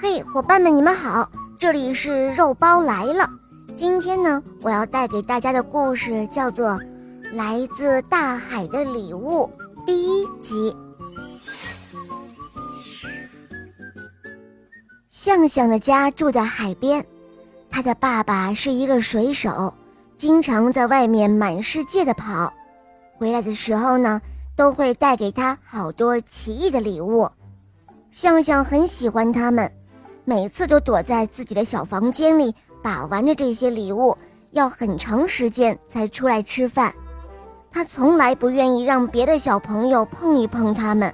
嘿，伙伴们，你们好，这里是肉包来了。今天呢，我要带给大家的故事叫做《来自大海的礼物》第一集。向向的家住在海边，他的爸爸是一个水手，经常在外面满世界的跑，回来的时候呢，都会带给他好多奇异的礼物。向向很喜欢他们。每次都躲在自己的小房间里把玩着这些礼物，要很长时间才出来吃饭。他从来不愿意让别的小朋友碰一碰他们，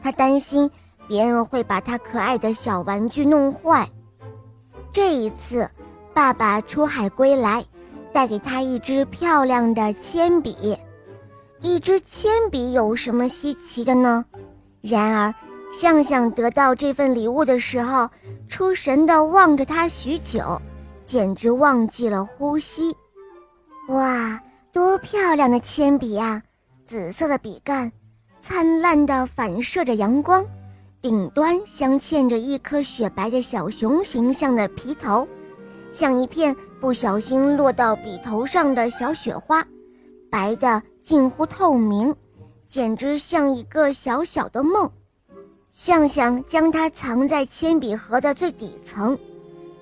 他担心别人会把他可爱的小玩具弄坏。这一次，爸爸出海归来，带给他一支漂亮的铅笔。一支铅笔有什么稀奇的呢？然而，向向得到这份礼物的时候。出神地望着他许久，简直忘记了呼吸。哇，多漂亮的铅笔啊！紫色的笔杆，灿烂地反射着阳光，顶端镶嵌着一颗雪白的小熊形象的皮头，像一片不小心落到笔头上的小雪花，白的近乎透明，简直像一个小小的梦。向向将它藏在铅笔盒的最底层，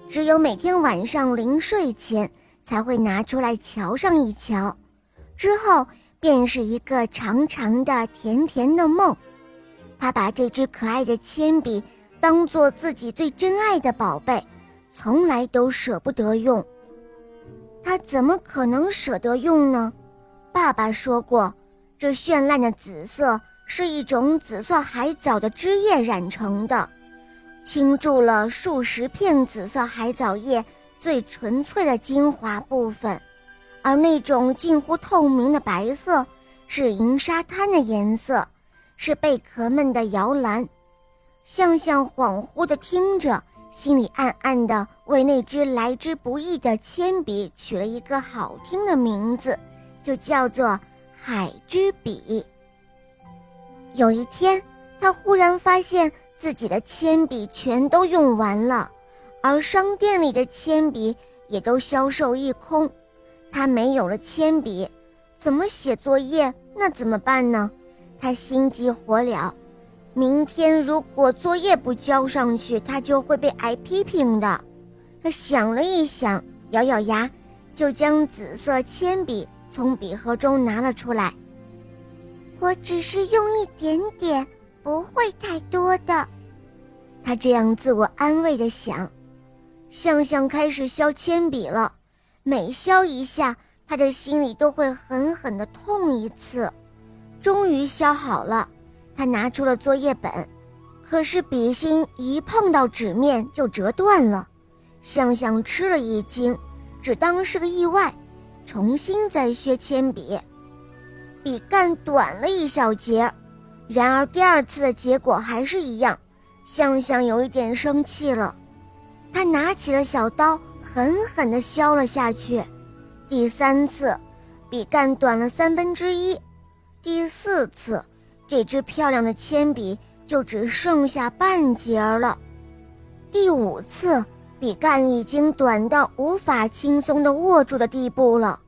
只有每天晚上临睡前才会拿出来瞧上一瞧，之后便是一个长长的、甜甜的梦。他把这支可爱的铅笔当做自己最珍爱的宝贝，从来都舍不得用。他怎么可能舍得用呢？爸爸说过，这绚烂的紫色。是一种紫色海藻的汁液染成的，倾注了数十片紫色海藻叶最纯粹的精华部分，而那种近乎透明的白色是银沙滩的颜色，是贝壳们的摇篮。向向恍惚地听着，心里暗暗地为那支来之不易的铅笔取了一个好听的名字，就叫做海之笔。有一天，他忽然发现自己的铅笔全都用完了，而商店里的铅笔也都销售一空。他没有了铅笔，怎么写作业？那怎么办呢？他心急火燎，明天如果作业不交上去，他就会被挨批评的。他想了一想，咬咬牙，就将紫色铅笔从笔盒中拿了出来。我只是用一点点，不会太多的。他这样自我安慰的想。向向开始削铅笔了，每削一下，他的心里都会狠狠的痛一次。终于削好了，他拿出了作业本，可是笔芯一碰到纸面就折断了。向向吃了一惊，只当是个意外，重新再削铅笔。比干短了一小截，然而第二次的结果还是一样。向向有一点生气了，他拿起了小刀，狠狠地削了下去。第三次，比干短了三分之一；第四次，这支漂亮的铅笔就只剩下半截了；第五次，笔杆已经短到无法轻松地握住的地步了；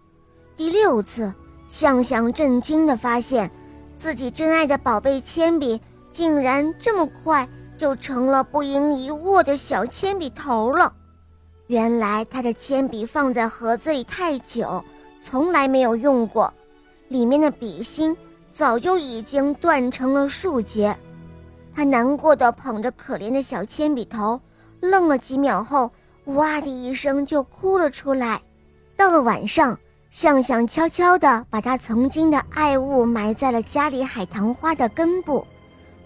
第六次。向向震惊地发现，自己珍爱的宝贝铅笔竟然这么快就成了不应一握的小铅笔头了。原来他的铅笔放在盒子里太久，从来没有用过，里面的笔芯早就已经断成了数节。他难过的捧着可怜的小铅笔头，愣了几秒后，哇的一声就哭了出来。到了晚上。向向悄悄地把他曾经的爱物埋在了家里海棠花的根部，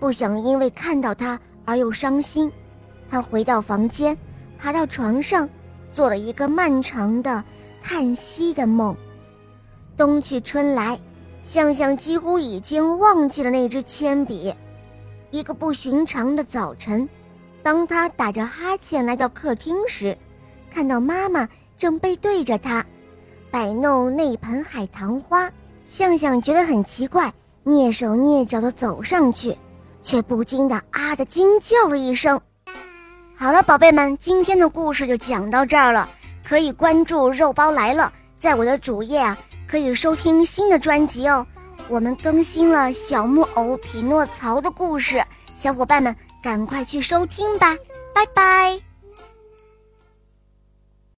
不想因为看到它而又伤心。他回到房间，爬到床上，做了一个漫长的叹息的梦。冬去春来，向向几乎已经忘记了那支铅笔。一个不寻常的早晨，当他打着哈欠来到客厅时，看到妈妈正背对着他。摆弄那盆海棠花，向向觉得很奇怪，蹑手蹑脚地走上去，却不禁的啊的惊叫了一声。好了，宝贝们，今天的故事就讲到这儿了。可以关注“肉包来了”，在我的主页啊，可以收听新的专辑哦。我们更新了小木偶匹诺曹的故事，小伙伴们赶快去收听吧，拜拜。